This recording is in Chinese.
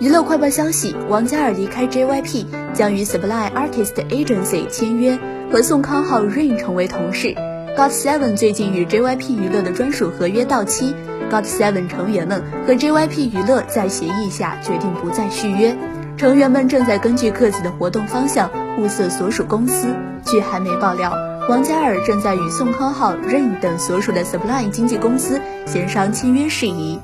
娱乐快报消息：王嘉尔离开 JYP，将与 Supply Artist Agency 签约，和宋康昊 Rain 成为同事。GOT7 最近与 JYP 娱乐的专属合约到期，GOT7 成员们和 JYP 娱乐在协议下决定不再续约。成员们正在根据各自的活动方向物色所属公司。据韩媒爆料，王嘉尔正在与宋康昊、Rain 等所属的 Supply 经纪公司协商签约事宜。